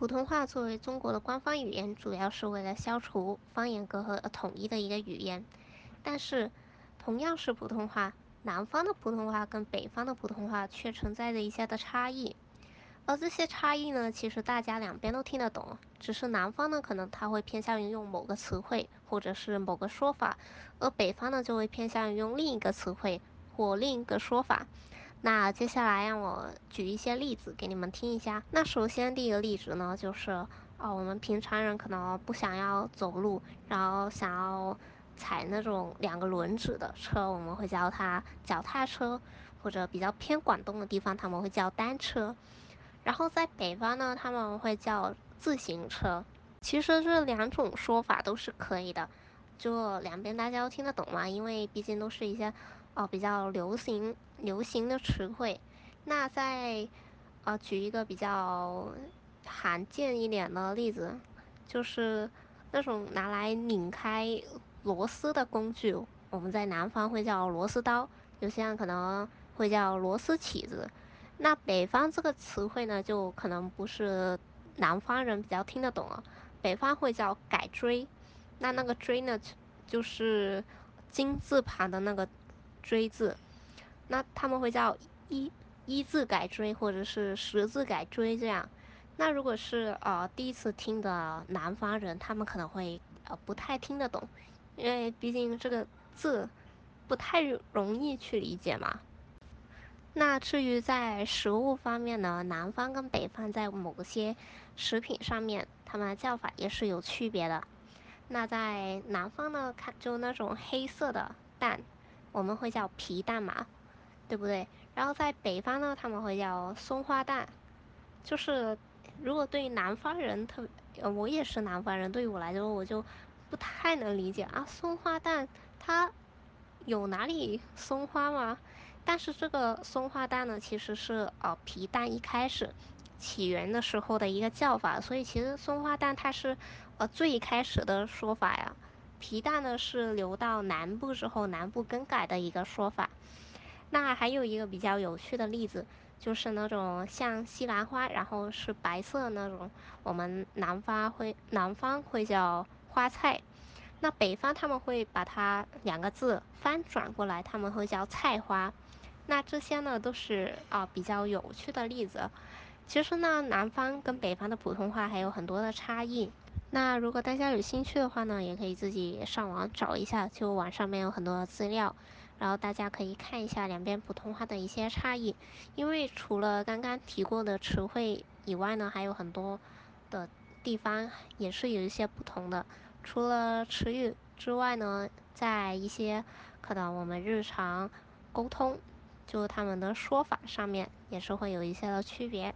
普通话作为中国的官方语言，主要是为了消除方言隔阂而统一的一个语言。但是，同样是普通话，南方的普通话跟北方的普通话却存在着一些的差异。而这些差异呢，其实大家两边都听得懂，只是南方呢，可能他会偏向于用某个词汇或者是某个说法，而北方呢，就会偏向于用另一个词汇或另一个说法。那接下来让我举一些例子给你们听一下。那首先第一个例子呢，就是啊、哦，我们平常人可能不想要走路，然后想要踩那种两个轮子的车，我们会叫它脚踏车，或者比较偏广东的地方，他们会叫单车。然后在北方呢，他们会叫自行车。其实这两种说法都是可以的，就两边大家都听得懂嘛，因为毕竟都是一些。哦，比较流行流行的词汇。那再呃举一个比较罕见一点的例子，就是那种拿来拧开螺丝的工具，我们在南方会叫螺丝刀，有些人可能会叫螺丝起子。那北方这个词汇呢，就可能不是南方人比较听得懂了，北方会叫改锥。那那个锥呢，就是金字旁的那个。锥字，那他们会叫一一字改锥，或者是十字改锥这样。那如果是呃第一次听的南方人，他们可能会呃不太听得懂，因为毕竟这个字不太容易去理解嘛。那至于在食物方面呢，南方跟北方在某些食品上面，他们叫法也是有区别的。那在南方呢，看就那种黑色的蛋。我们会叫皮蛋嘛，对不对？然后在北方呢，他们会叫松花蛋。就是如果对于南方人，特别，我也是南方人，对于我来说，我就不太能理解啊，松花蛋它有哪里松花吗？但是这个松花蛋呢，其实是呃皮蛋一开始起源的时候的一个叫法，所以其实松花蛋它是呃最开始的说法呀。皮蛋呢是流到南部之后，南部更改的一个说法。那还有一个比较有趣的例子，就是那种像西兰花，然后是白色那种，我们南方会南方会叫花菜，那北方他们会把它两个字翻转过来，他们会叫菜花。那这些呢都是啊比较有趣的例子。其实呢，南方跟北方的普通话还有很多的差异。那如果大家有兴趣的话呢，也可以自己上网找一下，就网上面有很多资料，然后大家可以看一下两边普通话的一些差异。因为除了刚刚提过的词汇以外呢，还有很多的地方也是有一些不同的。除了词语之外呢，在一些可能我们日常沟通，就他们的说法上面也是会有一些的区别。